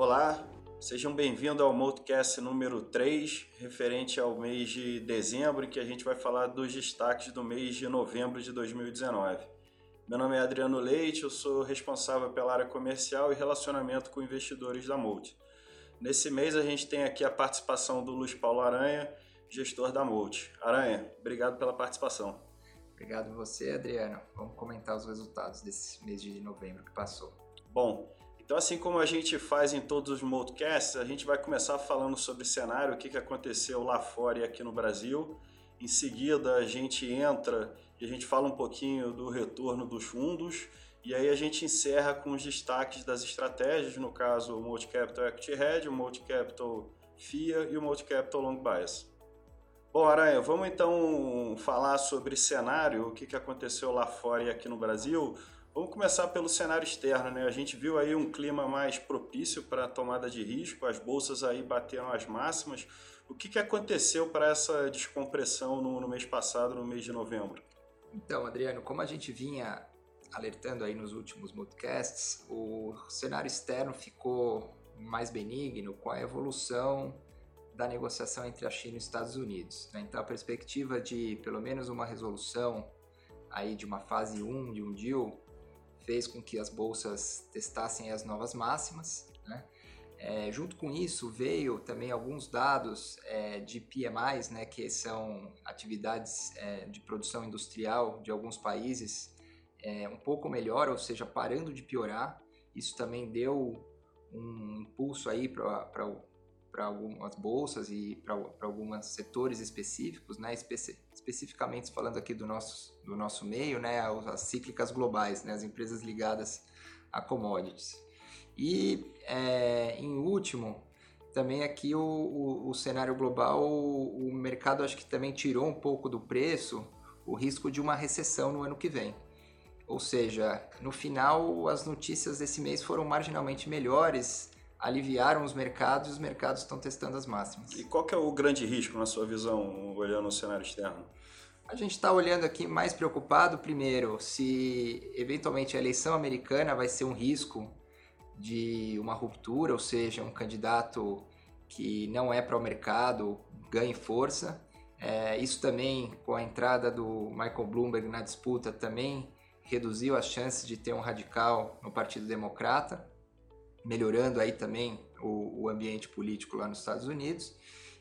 Olá, sejam bem-vindos ao Multicast número 3, referente ao mês de dezembro, em que a gente vai falar dos destaques do mês de novembro de 2019. Meu nome é Adriano Leite, eu sou responsável pela área comercial e relacionamento com investidores da Multi. Nesse mês a gente tem aqui a participação do Luiz Paulo Aranha, gestor da Multi. Aranha, obrigado pela participação. Obrigado você, Adriano. Vamos comentar os resultados desse mês de novembro que passou. Bom, então, assim como a gente faz em todos os podcasts, a gente vai começar falando sobre cenário, o que, que aconteceu lá fora e aqui no Brasil. Em seguida, a gente entra e a gente fala um pouquinho do retorno dos fundos. E aí a gente encerra com os destaques das estratégias, no caso o Multi-Capital Equity Hedge, o Multi-Capital FIA e o Multi-Capital Long Bias. Bom, Aranha, vamos então falar sobre cenário, o que aconteceu lá fora e aqui no Brasil. Vamos começar pelo cenário externo, né? A gente viu aí um clima mais propício para a tomada de risco, as bolsas aí bateram as máximas. O que, que aconteceu para essa descompressão no, no mês passado, no mês de novembro? Então, Adriano, como a gente vinha alertando aí nos últimos podcasts, o cenário externo ficou mais benigno com a evolução da negociação entre a China e os Estados Unidos. Né? Então, a perspectiva de pelo menos uma resolução aí de uma fase 1 de um deal fez com que as bolsas testassem as novas máximas. Né? É, junto com isso, veio também alguns dados é, de PMIs, né, que são atividades é, de produção industrial de alguns países, é, um pouco melhor, ou seja, parando de piorar. Isso também deu um impulso aí para para algumas bolsas e para alguns setores específicos, né? Especi especificamente falando aqui do nosso, do nosso meio, né? As cíclicas globais, né? As empresas ligadas a commodities. E é, em último, também aqui o, o, o cenário global, o, o mercado acho que também tirou um pouco do preço o risco de uma recessão no ano que vem. Ou seja, no final as notícias desse mês foram marginalmente melhores aliviaram os mercados e os mercados estão testando as máximas. E qual que é o grande risco na sua visão, olhando o cenário externo? A gente está olhando aqui mais preocupado, primeiro, se eventualmente a eleição americana vai ser um risco de uma ruptura, ou seja, um candidato que não é para o mercado ganhe força. É, isso também, com a entrada do Michael Bloomberg na disputa, também reduziu as chances de ter um radical no Partido Democrata melhorando aí também o, o ambiente político lá nos Estados Unidos.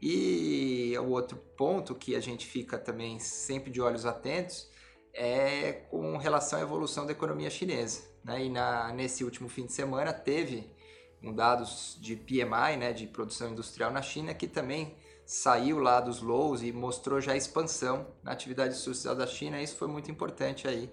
E o outro ponto que a gente fica também sempre de olhos atentos é com relação à evolução da economia chinesa. Né? E na, nesse último fim de semana teve um dados de PMI, né, de produção industrial na China, que também saiu lá dos lows e mostrou já expansão na atividade social da China. Isso foi muito importante aí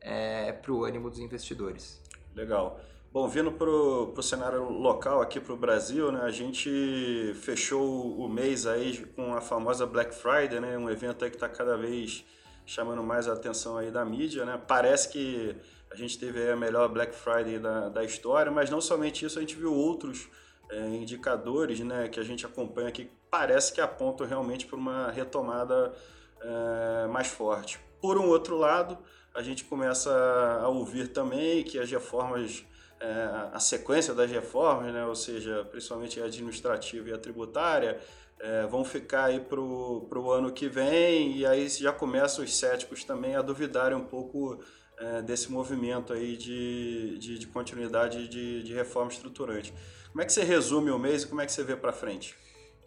é, para o ânimo dos investidores. Legal. Bom, vindo para o cenário local aqui para o Brasil, né, a gente fechou o mês aí com a famosa Black Friday, né, um evento aí que está cada vez chamando mais a atenção aí da mídia. Né? Parece que a gente teve a melhor Black Friday da, da história, mas não somente isso, a gente viu outros é, indicadores né, que a gente acompanha que parece que apontam realmente para uma retomada é, mais forte. Por um outro lado, a gente começa a ouvir também que as reformas a sequência das reformas, né, ou seja, principalmente a administrativa e a tributária, é, vão ficar aí para o ano que vem e aí já começam os céticos também a duvidarem um pouco é, desse movimento aí de, de, de continuidade de, de reforma estruturante. Como é que você resume o mês e como é que você vê para frente?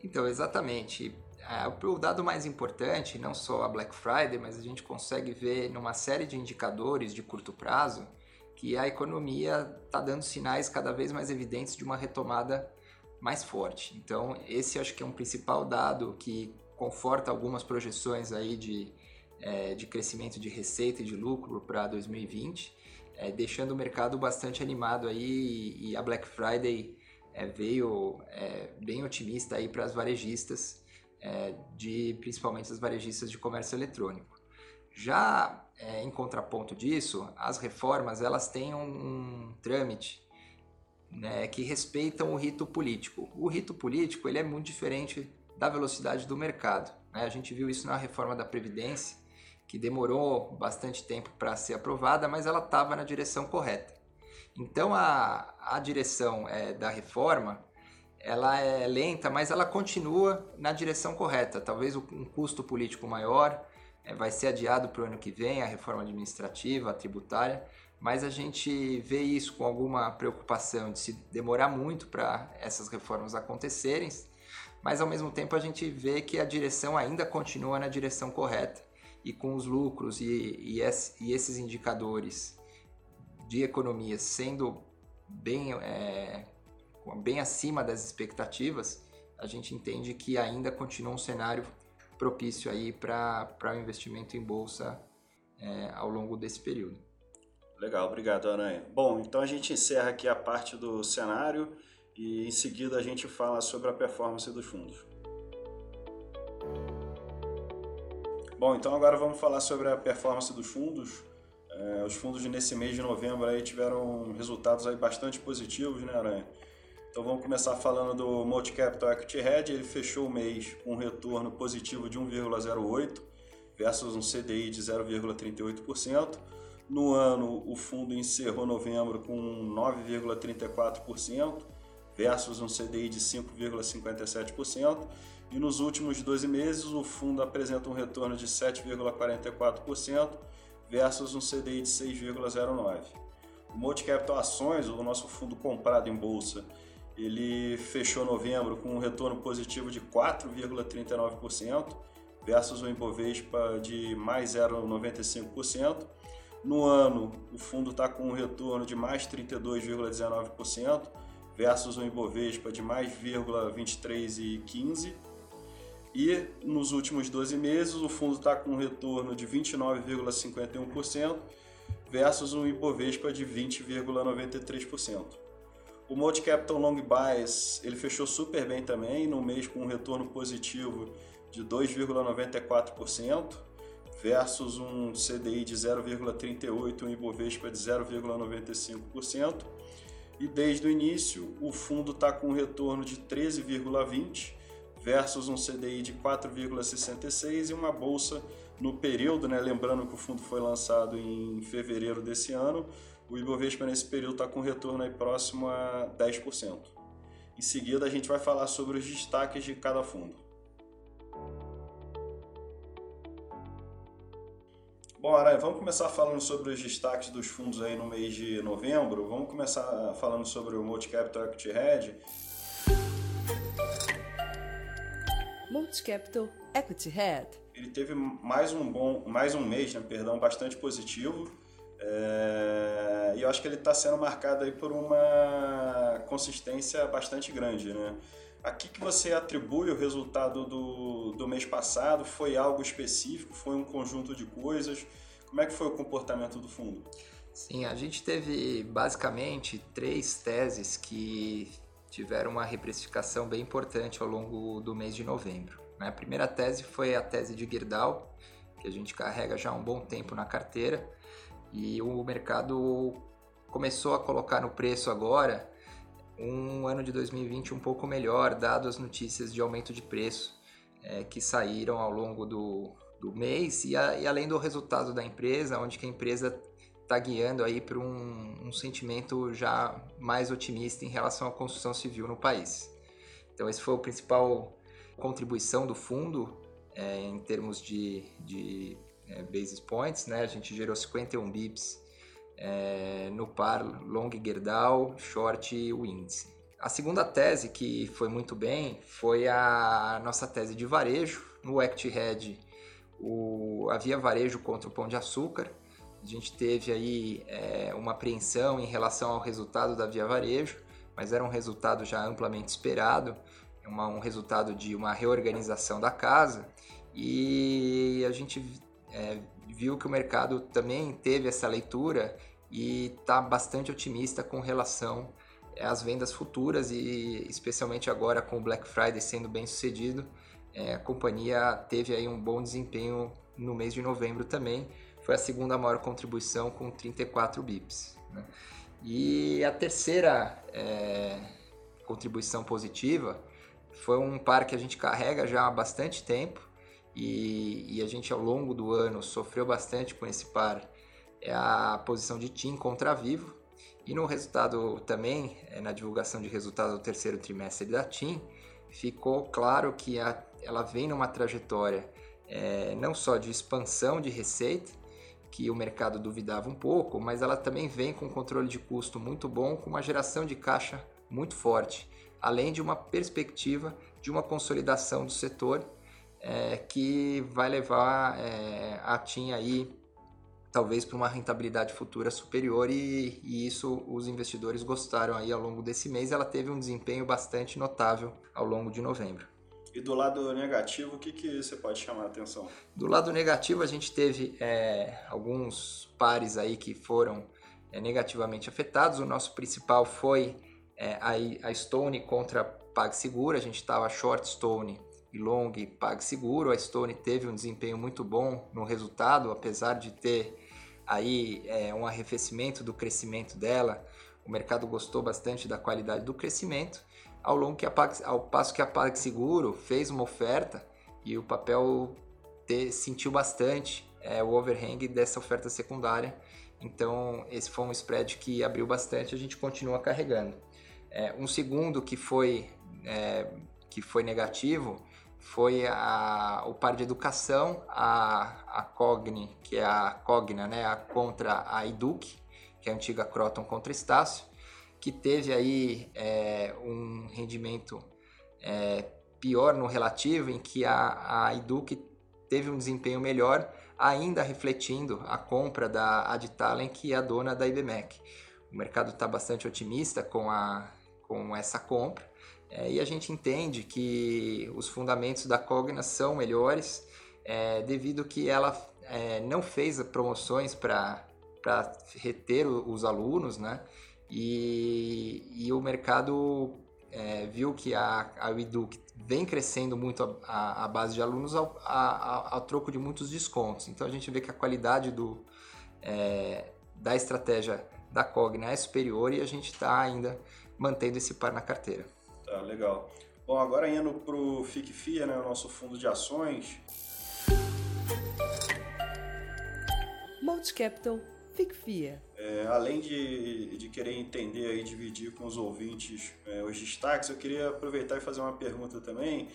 Então, exatamente. É, o dado mais importante, não só a Black Friday, mas a gente consegue ver numa série de indicadores de curto prazo, que a economia está dando sinais cada vez mais evidentes de uma retomada mais forte. Então, esse acho que é um principal dado que conforta algumas projeções aí de, é, de crescimento de receita e de lucro para 2020, é, deixando o mercado bastante animado aí e, a Black Friday é, veio é, bem otimista aí para as varejistas, é, de principalmente as varejistas de comércio eletrônico. Já é, em contraponto disso, as reformas elas têm um, trâmite né, que respeitam o rito político. O rito político ele é muito diferente da velocidade do mercado. Né? A gente viu isso na reforma da Previdência, que demorou bastante tempo para ser aprovada, mas ela estava na direção correta. Então a, a direção é, da reforma ela é lenta, mas ela continua na direção correta. Talvez um custo político maior vai ser adiado para o ano que vem, a reforma administrativa, a tributária, mas a gente vê isso com alguma preocupação de se demorar muito para essas reformas acontecerem, mas ao mesmo tempo a gente vê que a direção ainda continua na direção correta. E com os lucros e, e, e esses indicadores de economia sendo bem é, bem acima das expectativas, a gente entende que ainda continua um cenário propício aí para o investimento em bolsa é, ao longo desse período. Legal, obrigado, Aranha. Bom, então a gente encerra aqui a parte do cenário e em seguida a gente fala sobre a performance dos fundos. Bom, então agora vamos falar sobre a performance dos fundos. É, os fundos nesse mês de novembro aí tiveram resultados aí bastante positivos, né, Aranha? Então vamos começar falando do Multi Capital Equity Hedge. Ele fechou o mês com um retorno positivo de 1,08 versus um CDI de 0,38%. No ano, o fundo encerrou novembro com 9,34% versus um CDI de 5,57%. E nos últimos 12 meses, o fundo apresenta um retorno de 7,44% versus um CDI de 6,09%. O Multi Capital Ações, o nosso fundo comprado em bolsa, ele fechou novembro com um retorno positivo de 4,39% versus o Ibovespa de mais 0,95%. No ano, o fundo está com um retorno de mais 32,19% versus o Ibovespa de mais 0,23,15%. E nos últimos 12 meses, o fundo está com um retorno de 29,51% versus um Ibovespa de 20,93%. O Multi Capital Long Bias ele fechou super bem também, no mês com um retorno positivo de 2,94% versus um CDI de 0,38 e um Ibovespa de 0,95%. E desde o início, o fundo está com um retorno de 13,20 versus um CDI de 4,66 e uma bolsa no período, né? lembrando que o fundo foi lançado em fevereiro desse ano, o Ibovespa nesse período está com retorno aí próximo a 10%. Em seguida, a gente vai falar sobre os destaques de cada fundo. Bom, Aranha, vamos começar falando sobre os destaques dos fundos aí no mês de novembro. Vamos começar falando sobre o Multi Capital Equity Hedge. Multi Capital Equity Head. Ele teve mais um bom, mais um mês, né, perdão, bastante positivo. É, e eu acho que ele está sendo marcado aí por uma consistência bastante grande, né? A que, que você atribui o resultado do, do mês passado? Foi algo específico? Foi um conjunto de coisas? Como é que foi o comportamento do fundo? Sim, a gente teve basicamente três teses que tiveram uma reprecificação bem importante ao longo do mês de novembro. Né? A primeira tese foi a tese de Gerdau, que a gente carrega já há um bom tempo na carteira, e o mercado começou a colocar no preço agora um ano de 2020 um pouco melhor, dado as notícias de aumento de preço é, que saíram ao longo do, do mês e, a, e, além do resultado da empresa, onde que a empresa está guiando aí para um, um sentimento já mais otimista em relação à construção civil no país. Então esse foi o principal contribuição do fundo é, em termos de, de é, basis points, né? A gente gerou 51 bips é, no par long Gerdau, short e o índice. A segunda tese que foi muito bem foi a nossa tese de varejo. No Act Head o, havia varejo contra o pão de açúcar. A gente teve aí é, uma apreensão em relação ao resultado da Via Varejo, mas era um resultado já amplamente esperado, uma, um resultado de uma reorganização da casa. E a gente é, viu que o mercado também teve essa leitura e está bastante otimista com relação às vendas futuras e especialmente agora com o Black Friday sendo bem sucedido, é, a companhia teve aí um bom desempenho no mês de novembro também, foi a segunda maior contribuição com 34 bips. Né? E a terceira é, contribuição positiva foi um par que a gente carrega já há bastante tempo, e, e, a gente ao longo do ano sofreu bastante com esse par. É a posição de TIM contra Vivo. E no resultado também, é, na divulgação de resultados do terceiro trimestre da TIM, ficou claro que a, ela vem numa trajetória é, não só de expansão de receita, que o mercado duvidava um pouco, mas ela também vem com um controle de custo muito bom, com uma geração de caixa muito forte, além de uma perspectiva de uma consolidação do setor é, que vai levar é, a TIM aí talvez para uma rentabilidade futura superior e, e, isso os investidores gostaram aí ao longo desse mês. Ela teve um desempenho bastante notável ao longo de novembro. E do lado negativo, o que, que você pode chamar a atenção? Do lado negativo, a gente teve é, alguns pares aí que foram é, negativamente afetados. O nosso principal foi é, a, a Stone contra PagSeguro. A gente estava short Stone e long PagSeguro. A Stone teve um desempenho muito bom no resultado, apesar de ter aí é, um arrefecimento do crescimento dela. O mercado gostou bastante da qualidade do crescimento, ao, longo que a Pag, ao passo que a PagSeguro fez uma oferta e o papel te, sentiu bastante é, o overhang dessa oferta secundária. Então, esse foi um spread que abriu bastante, a gente continua carregando. É, um segundo que foi, é, que foi negativo foi a, o par de educação, a, a Cogni, que é a Cogna, né, a contra a Educ, que é a antiga Croton contra Estácio, que teve aí é, um rendimento é, pior no relativo, em que a, a teve um desempenho melhor, ainda refletindo a compra da Adtalent, que é a dona da IBMEC. O mercado está bastante otimista com, a, com essa compra, é, e a gente entende que os fundamentos da Cogna são melhores, é, devido que ela é, não fez promoções para reter os alunos, né? E, e o mercado é, viu que a, a Edu vem crescendo muito a, a, a base de alunos ao, a, ao troco de muitos descontos. Então a gente vê que a qualidade do, é, da estratégia da Cogna é superior e a gente está ainda mantendo esse par na carteira. Tá, legal. Bom, agora indo para o FICFIA, né, o nosso fundo de ações. Multicapital FICFIA. É, além de, de querer entender e dividir com os ouvintes é, os destaques, eu queria aproveitar e fazer uma pergunta também,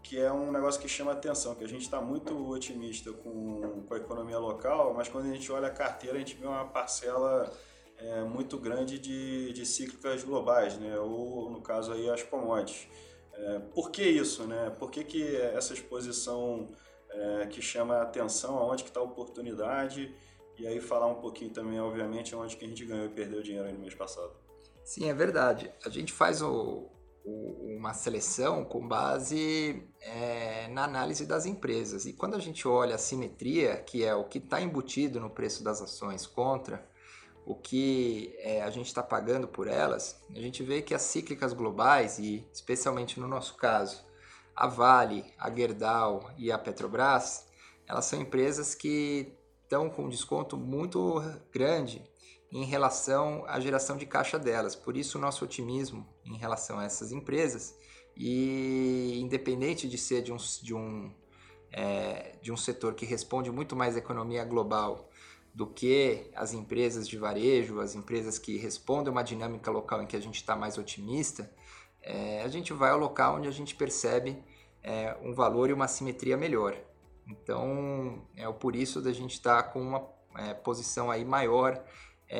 que é um negócio que chama atenção, que a gente está muito otimista com, com a economia local, mas quando a gente olha a carteira, a gente vê uma parcela é, muito grande de, de cíclicas globais, né? ou no caso aí as commodities. É, por que isso? Né? Por que, que essa exposição é, que chama a atenção, aonde que está a oportunidade? E aí falar um pouquinho também, obviamente, onde que a gente ganhou e perdeu dinheiro no mês passado. Sim, é verdade. A gente faz o, o, uma seleção com base é, na análise das empresas. E quando a gente olha a simetria, que é o que está embutido no preço das ações contra o que é, a gente está pagando por elas, a gente vê que as cíclicas globais, e especialmente no nosso caso, a Vale, a Gerdau e a Petrobras, elas são empresas que estão com um desconto muito grande em relação à geração de caixa delas. Por isso, o nosso otimismo em relação a essas empresas, e independente de ser de um, de um, é, de um setor que responde muito mais à economia global do que as empresas de varejo, as empresas que respondem a uma dinâmica local em que a gente está mais otimista, é, a gente vai ao local onde a gente percebe é, um valor e uma simetria melhor. Então, é por isso da gente estar tá com uma é, posição aí maior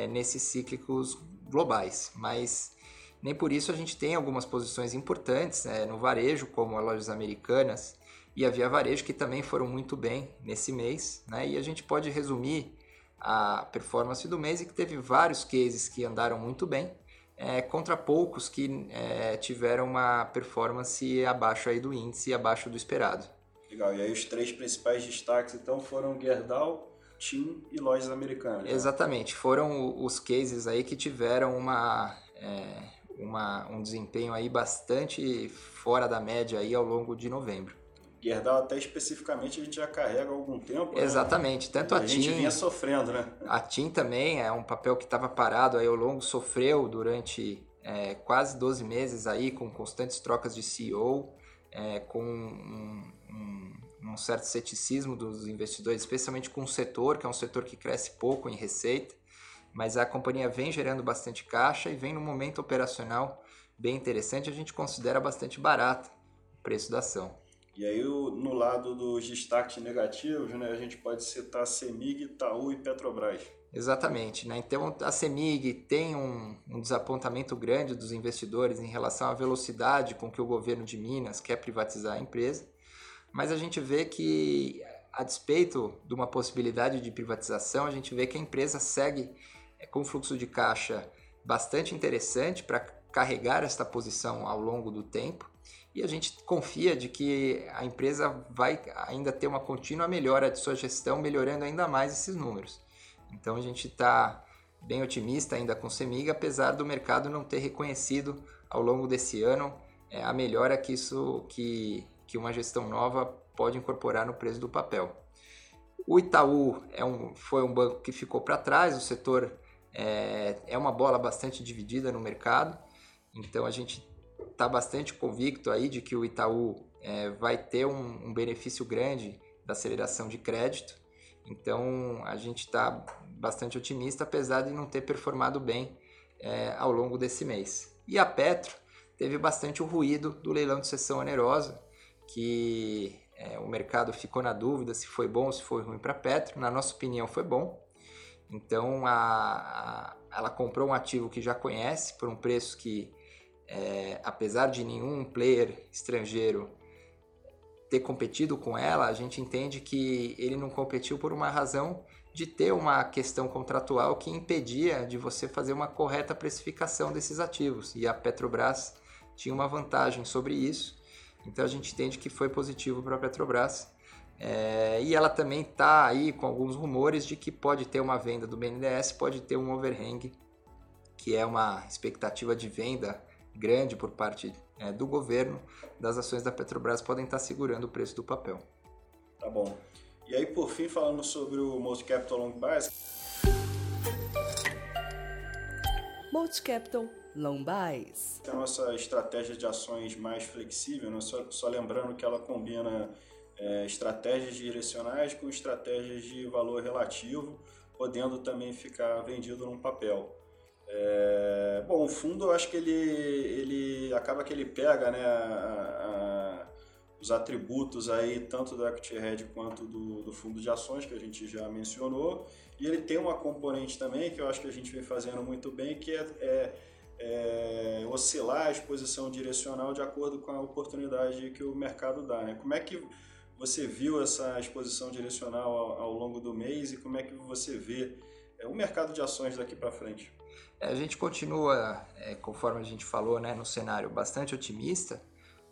nesses cíclicos globais. Mas nem por isso a gente tem algumas posições importantes no varejo, como as lojas americanas e a Via Varejo, que também foram muito bem nesse mês. Né? E a gente pode resumir a performance do mês e que teve vários cases que andaram muito bem, é, contra poucos que é, tiveram uma performance abaixo aí do índice, abaixo do esperado. Legal, e aí os três principais destaques então foram Gerdau, TIM e lojas americanas. Né? Exatamente, foram os cases aí que tiveram uma, é, uma, um desempenho aí bastante fora da média aí ao longo de novembro. Gerdau até especificamente a gente já carrega há algum tempo. Né? Exatamente, né? tanto a, a TIM... A gente vinha sofrendo, né? A TIM também é um papel que estava parado aí ao longo, sofreu durante é, quase 12 meses aí com constantes trocas de CEO, é, com um, um, um, certo ceticismo dos investidores, especialmente com o setor, que é um setor que cresce pouco em receita, mas a companhia vem gerando bastante caixa e vem num momento operacional bem interessante, a gente considera bastante barato o preço da ação. E aí, no lado dos destaques negativos, né, a gente pode citar Semig, Itaú e Petrobras. Exatamente. Né? Então, a Semig tem um, um, desapontamento grande dos investidores em relação à velocidade com que o governo de Minas quer privatizar a empresa, mas a gente vê que, a despeito de uma possibilidade de privatização, a gente vê que a empresa segue é, com fluxo de caixa bastante interessante para carregar esta posição ao longo do tempo e a gente confia de que a empresa vai ainda ter uma contínua melhora de sua gestão, melhorando ainda mais esses números. Então a gente está bem otimista ainda com o Semig, apesar do mercado não ter reconhecido ao longo desse ano é, a melhora que isso que, que uma gestão nova pode incorporar no preço do papel. O Itaú é um, foi um banco que ficou para trás, o setor é, é uma bola bastante dividida no mercado, então a gente está bastante convicto aí de que o Itaú é, vai ter um, um, benefício grande da aceleração de crédito. Então a gente está bastante otimista, apesar de não ter performado bem é, ao longo desse mês. E a Petro teve bastante o ruído do leilão de sessão onerosa, que é, o mercado ficou na dúvida se foi bom ou se foi ruim para a Petro. Na nossa opinião, foi bom. Então a, a, ela comprou um ativo que já conhece por um preço que é, apesar de nenhum player estrangeiro ter competido com ela, a gente entende que ele não competiu por uma razão de ter uma questão contratual que impedia de você fazer uma correta precificação desses ativos. E a Petrobras tinha uma vantagem sobre isso. Então a gente entende que foi positivo para a Petrobras. É, e ela também está aí com alguns rumores de que pode ter uma venda do BNDES, pode ter um overhang, que é uma expectativa de venda grande por parte é, do governo das ações da Petrobras podem estar segurando o preço do papel. Tá bom. E aí, por fim, falando sobre o Multi-Capital Long Bias. Multi-Capital Long Bias. Tem a nossa estratégia de ações mais flexível, né? só, só lembrando que ela combina é, estratégias direcionais com estratégias de valor relativo, podendo também ficar vendido num papel. É, bom, o fundo eu acho que ele, ele acaba que ele pega né, a, a, os atributos aí tanto do Equity quanto do, do, fundo de ações que a gente já mencionou e ele tem uma componente também que eu acho que a gente vem fazendo muito bem que é, é, é oscilar a exposição direcional de acordo com a oportunidade que o mercado dá. Né? Como é que você viu essa exposição direcional ao, ao longo do mês e como é que você vê é, o mercado de ações daqui para frente? A gente continua, é, conforme a gente falou, né, no cenário bastante otimista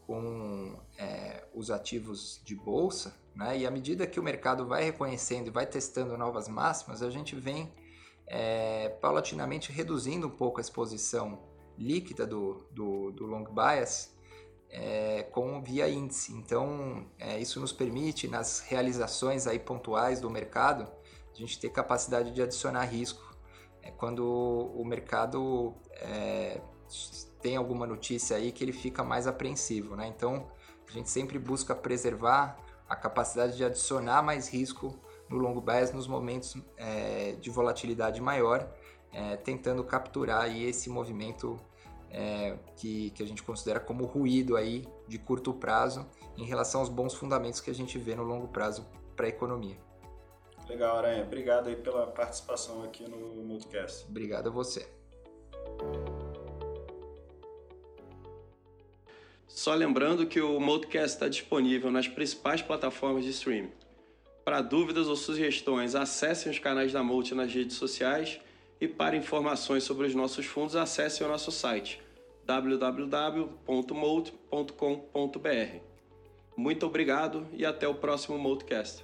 com é, os ativos de bolsa, né, e à medida que o mercado vai reconhecendo e vai testando novas máximas, a gente vem é, paulatinamente reduzindo um pouco a exposição líquida do, do, do long bias é, com via índice. Então, é, isso nos permite, nas realizações aí pontuais do mercado, a gente ter capacidade de adicionar risco é quando o mercado é, tem alguma notícia aí que ele fica mais apreensivo, né? Então a gente sempre busca preservar a capacidade de adicionar mais risco no longo bias nos momentos é, de volatilidade maior, é, tentando capturar aí esse movimento é, que, que a gente considera como ruído aí de curto prazo em relação aos bons fundamentos que a gente vê no longo prazo para a economia. Legal, Aranha. Obrigado aí pela participação aqui no Multicast. Obrigado a você. Só lembrando que o Multicast está disponível nas principais plataformas de streaming. Para dúvidas ou sugestões, acessem os canais da Multi nas redes sociais e para informações sobre os nossos fundos, acessem o nosso site www.molt.com.br. Muito obrigado e até o próximo Multicast.